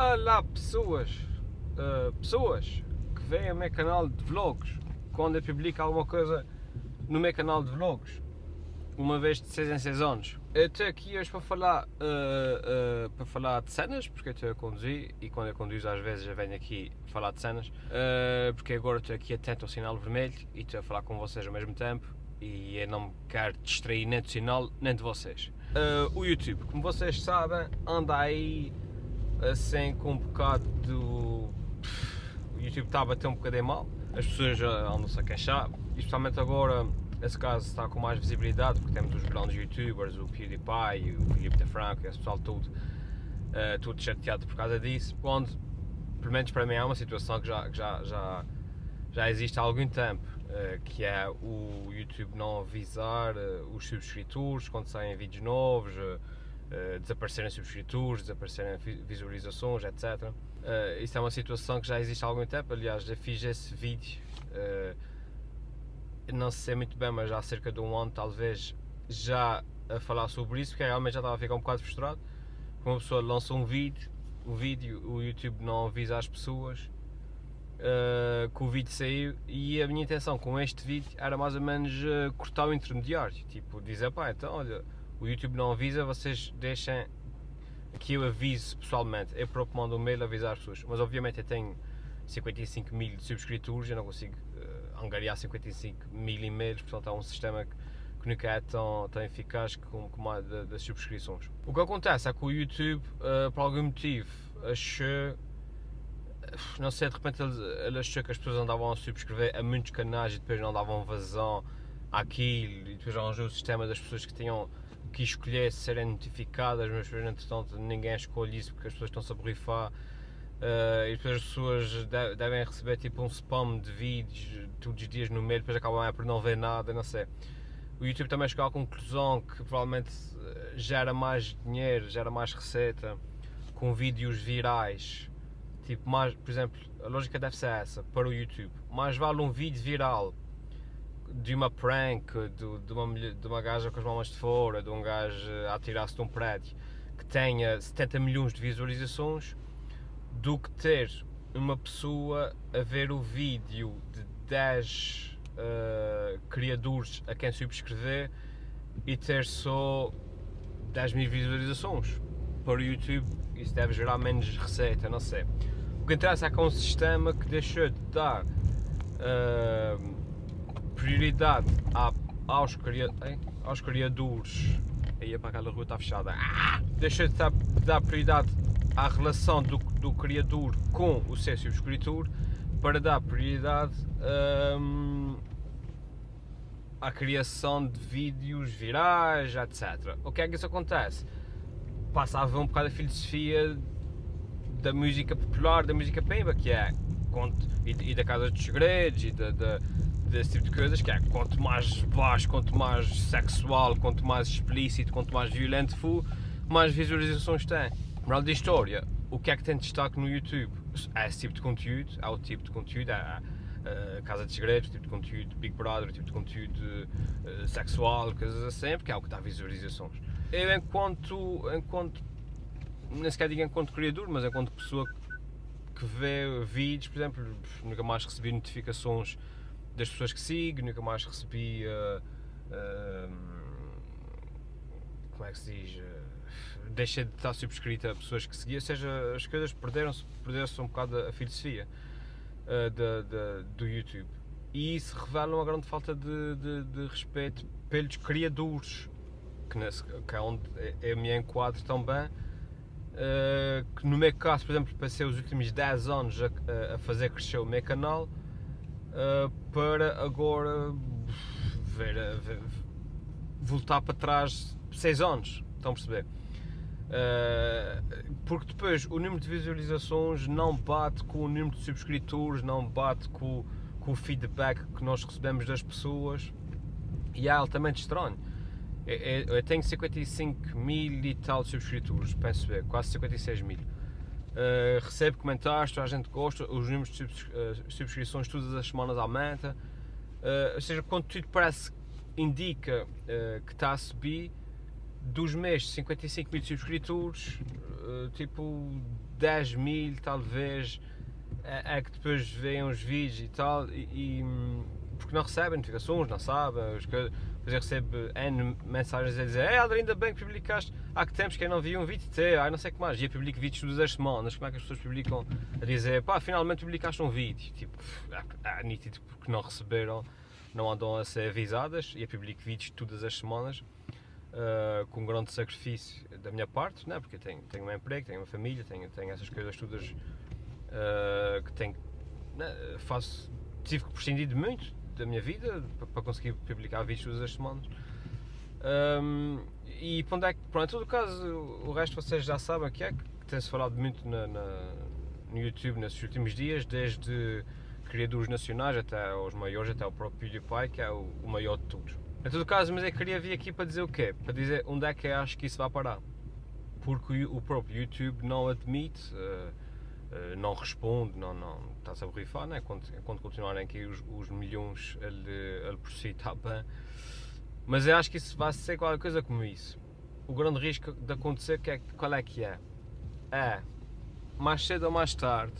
Olá pessoas, uh, pessoas que veem o meu canal de vlogs, quando eu publico alguma coisa no meu canal de vlogs, uma vez de 6 em 6 anos. Eu estou aqui hoje para falar, uh, uh, para falar de cenas, porque eu estou a conduzir e quando eu conduzo às vezes eu venho aqui falar de cenas, porque agora estou aqui atento ao sinal vermelho e estou a falar com vocês ao mesmo tempo e eu não me quero distrair nem do sinal nem de vocês. o YouTube, como vocês sabem, anda aí assim com um bocado do. O YouTube está a bater um bocadinho mal, as pessoas já andam-se a queixar, especialmente agora, nesse caso, está com mais visibilidade, porque temos os grandes youtubers, o PewDiePie, o Filipe da Franco, esse pessoal todo, uh, tudo chateado por causa disso, quando, pelo menos para mim, é uma situação que já, que já, já, já existe há algum tempo. Uh, que é o YouTube não avisar uh, os subscritores quando saem vídeos novos, uh, desaparecerem subscritores, desaparecerem visualizações, etc. Uh, eh, isso é uma situação que já existe há algum tempo, aliás, já fiz esse vídeo, uh, não sei muito bem, mas há cerca de um ano talvez, já a falar sobre isso, porque realmente já estava a ficar um bocado frustrado. Uma pessoa lança um vídeo, o vídeo, o YouTube não avisa às pessoas uh, que o vídeo saiu e a minha intenção com este vídeo era mais ou menos uh, cortar o intermediário, tipo dizer, pá, então olha o YouTube não avisa, vocês deixem que eu avise pessoalmente. Eu próprio mando um mail avisar as pessoas. Mas obviamente eu tenho 55 mil subscritores, eu não consigo uh, angariar 55 mil e-mails, portanto é um sistema que, que nunca é tão, tão eficaz como, como a das subscrições. O que acontece é que o YouTube, uh, por algum motivo, achou não sei, de repente ele, ele achou que as pessoas andavam a subscrever a muitos canais e depois não davam vazão àquilo e depois arranjou o sistema das pessoas que tinham que escolher serem notificadas, mas entretanto ninguém escolhe isso porque as pessoas estão-se a borrifar. Uh, e depois as pessoas devem receber tipo um spam de vídeos todos os dias no meio, depois acabam é por não ver nada, não sei. O YouTube também chegou à conclusão que provavelmente eh, gera mais dinheiro, gera mais receita com vídeos virais. Tipo, mais, por exemplo, a lógica deve ser essa para o YouTube. Mais vale um vídeo viral de uma prank, de, de, uma, de uma gaja com as mãos de fora, de um gajo a atirar-se de um prédio que tenha 70 milhões de visualizações, do que ter uma pessoa a ver o vídeo de 10 uh, criadores a quem subscrever e ter só 10 mil visualizações. Para o YouTube isso deve gerar menos receita, não sei. O que interessa é que é um sistema que deixou de dar uh, prioridade aos, aos criadores. Aí para aquela rua está fechada. Ah! Deixa de dar, de dar prioridade à relação do, do criador com o seu subscritor para dar prioridade hum, à criação de vídeos virais, etc. O que é que isso acontece? Passa a haver um bocado a filosofia da música popular, da música pemba, que é e, e da Casa dos Segredos e da, da desse tipo de coisas, que é quanto mais baixo, quanto mais sexual, quanto mais explícito, quanto mais violento for, mais visualizações tem. Moral da história, o que é que tem destaque no YouTube? É esse tipo de conteúdo, há o tipo de conteúdo, há a Casa de Segredos, tipo de conteúdo Big Brother, tipo de conteúdo uh, sexual, coisas assim, porque é o que dá visualizações. Eu enquanto, enquanto, nem sequer digo enquanto criador, mas enquanto pessoa que vê vídeos, por exemplo, nunca mais recebi notificações das pessoas que sigo, nunca mais recebi. Uh, uh, como é que se diz? Uh, deixei de estar subscrita a pessoas que seguia, ou seja, as coisas perderam-se perderam um bocado a filosofia uh, do YouTube. E isso revela uma grande falta de, de, de respeito pelos criadores, que, nesse, que é onde eu me enquadro também. Uh, que no meu caso, por exemplo, passei os últimos 10 anos a, a fazer crescer o meu canal uh, para agora ver, ver, voltar para trás 6 anos. Estão a perceber? Uh, porque depois o número de visualizações não bate com o número de subscritores, não bate com, com o feedback que nós recebemos das pessoas e é altamente estranho. Eu, eu tenho 55 mil e tal subscritores, penso ver, quase 56 mil. Uh, recebe comentários, toda a gente gosta, os números de uh, subscrições todas as semanas aumenta. Uh, ou seja, quando tudo parece indica que está a subir, dos meses 55 mil subscritores, uh, tipo 10 mil talvez, é, é, que depois veem os vídeos e tal, e, e porque não recebem notificações, não sabem, as coisas, depois eu recebo N mensagens a dizer, é André, ainda bem que publicaste, há que tempos que não vi um vídeo teu, ai não sei o que mais, e eu publico vídeos todas as semanas, como é que as pessoas publicam a dizer, pá, finalmente publicaste um vídeo, tipo, é, é nítido porque não receberam, não andam a ser avisadas, e eu publico vídeos todas as semanas, uh, com um grande sacrifício da minha parte, né? porque tenho, tenho um emprego, tenho uma família, tenho, tenho essas coisas todas uh, que tenho, né? faço, tive que prescindir de muito da minha vida para conseguir publicar vídeos todas as semanas. Um, e onde é que, pronto, em todo caso, o resto vocês já sabem que é que tem-se falado muito na, na, no YouTube nesses últimos dias, desde criadores nacionais até os maiores, até o próprio PewDiePie, que é o, o maior de todos. Em todo caso, mas eu queria vir aqui para dizer o quê? Para dizer onde é que eu acho que isso vai parar. Porque o próprio YouTube não admite, uh, uh, não responde, não, não está-se a borrifar, né? quando, quando continuarem aqui os, os milhões a lhe, a lhe está bem. Mas eu acho que isso vai ser qualquer coisa como isso. O grande risco de acontecer, que é, qual é que é? É, mais cedo ou mais tarde,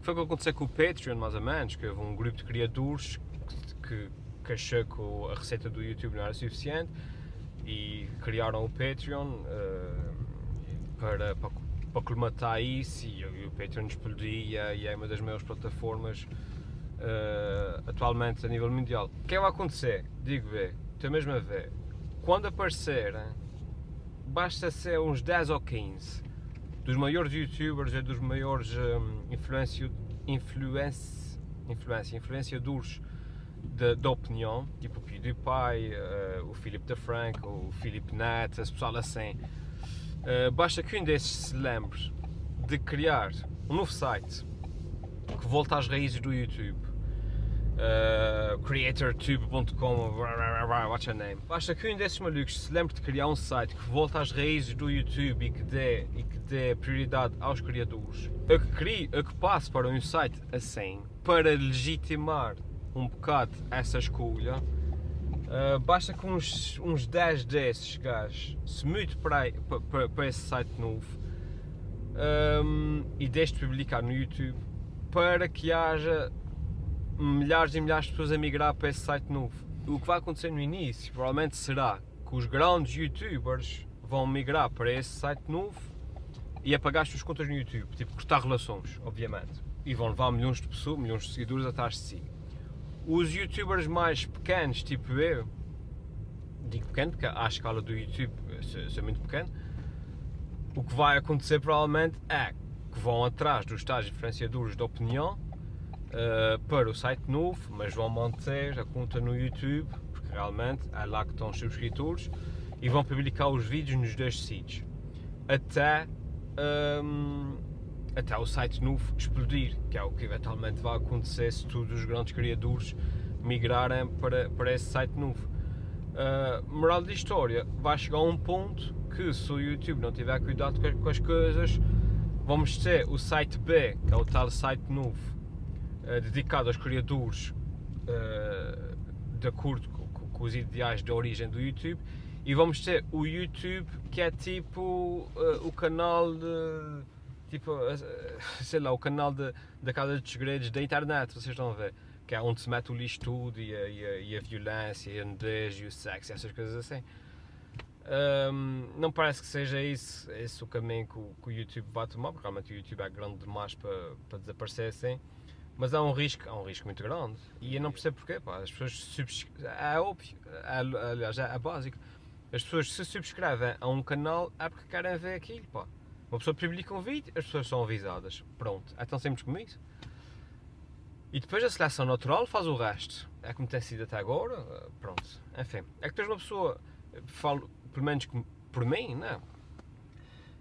foi o que aconteceu com o Patreon, mais ou menos, que houve um grupo de criadores que que achou que a receita do YouTube não era suficiente e criaram o Patreon uh, para, para, para colmatar isso e, e, o Patreon explodia e é uma das maiores plataformas uh, atualmente a nível mundial. O que é que vai acontecer? Digo ver, estou mesmo a ver. Quando aparecer, basta ser uns 10 ou 15 dos maiores youtubers e dos maiores um, influenci, influence, influência, influenciadores da, opinião, tipo o PewDiePie, uh, o Philip DeFranco, o Philip Nat, esse pessoal assim. Uh, basta que um desses se lembre de criar um novo site que volta às raízes do YouTube. Uh, creatortube.com, what's your name? Basta que um desses malucos se lembre de criar um site que volta às raízes do YouTube e que dê, e que dê prioridade aos criadores. Eu que crie, eu que passe para um site assim para legitimar um bocado essa escolha. Uh, basta que uns, uns 10 desses gajos se mudem para, para, para, esse site novo um, e de publicar no YouTube para que haja milhares e milhares de pessoas a migrar para esse site novo. O que vai acontecer no início provavelmente será que os grandes youtubers vão migrar para esse site novo e apagar as suas contas no YouTube, tipo cortar relações, obviamente. E vão levar milhões de pessoas, milhões de seguidores atrás de si os youtubers mais pequenos, tipo eu, digo pequeno porque à escala do YouTube sou muito pequeno, o que vai acontecer provavelmente é que vão atrás dos tais influenciadores de opinião uh, para o site novo, mas vão manter a conta no YouTube, porque realmente é lá que estão os subscritores, e vão publicar os vídeos nos dois sítios. Até um, até o site novo explodir, que é o que eventualmente vai acontecer se todos os grandes criadores migrarem para, para esse site novo. Uh, moral da história, vai chegar a um ponto que se o YouTube não tiver cuidado com as coisas, vamos ter o site B, que é o tal site novo, uh, dedicado aos criadores uh, de acordo com, com, os ideais de origem do YouTube, e vamos ter o YouTube que é tipo o canal de tipo, sei lá, o canal de, da Casa dos Segredos da internet, vocês estão a ver, que é onde se mete o lixo tudo e a, e a, e a violência, e a nudez e o sexo essas coisas assim. Um, não parece que seja isso, esse o caminho que o, que o, YouTube vai tomar, porque realmente o YouTube é grande demais para, para desaparecer assim. Mas há um risco, há um risco muito grande. E eu não percebo porquê, pá. As pessoas subscrevem, é óbvio, é, aliás, é, é básico. As pessoas se subscrevem a um canal é porque querem ver aquilo, pá. Uma pessoa publica um vídeo, as pessoas são avisadas. Pronto, é tão simples como isso. E depois a seleção natural faz o resto. É como tem sido até agora. Eh, pronto, enfim. É que depois uma pessoa, falo, pelo menos por mim, não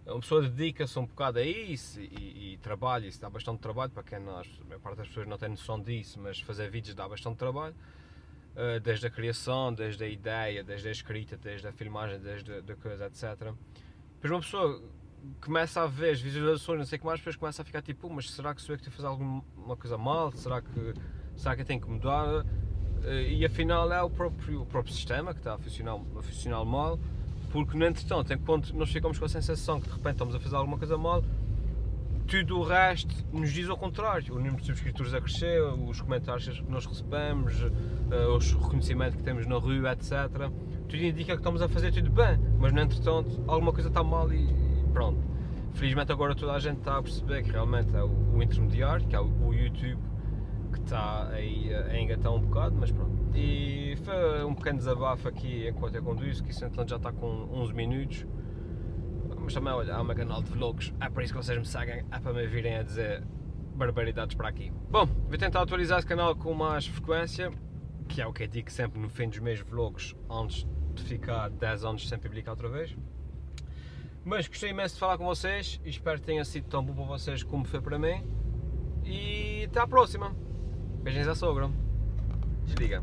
Uma pessoa dedica-se um bocado a isso e, e trabalha, isso dá bastante trabalho para quem nós, a maior parte das pessoas não tem noção disso, mas fazer vídeos dá bastante trabalho. Uh, desde a criação, desde a ideia, desde a escrita, desde a filmagem, desde a, coisa, etc. Depois uma pessoa começa a ver as visualizações, não sei o que mais, depois começa a ficar tipo, mas será que sou eu que estou a fazer alguma coisa mal? Será que, será que eu tenho que mudar? Eh, e afinal é o próprio, o próprio sistema que está a funcionar, a funcionar mal, Porque no entretanto, enquanto nós ficamos com a sensação que de repente estamos a fazer alguma coisa mal, tudo o resto nos diz ao contrário. O número de subscritores a crescer, os comentários que nós recebemos, uh, os reconhecimentos que temos na rua, etc. Tudo indica que estamos a fazer tudo bem, mas no entretanto alguma coisa está mal e, pronto. Felizmente agora toda a gente está a perceber que realmente é o, o intermediário, que é o, o, YouTube, que está aí a engatar um bocado, mas pronto. E foi um pequeno desabafo aqui enquanto eu conduzo, que isso entretanto já está com 11 minutos mas também olha, há um canal de vlogs, é para isso que vocês me seguem, é para me virem a dizer barbaridades para aqui. Bom, vou tentar atualizar esse canal com mais frequência, que é o que eu digo sempre no fim dos meus vlogs, antes de ficar 10 anos sem publicar outra vez. Mas gostei imenso de falar com vocês espero que tenha sido tão bom para vocês como foi para mim. E até à próxima. Beijinhos à sogra. Desliga.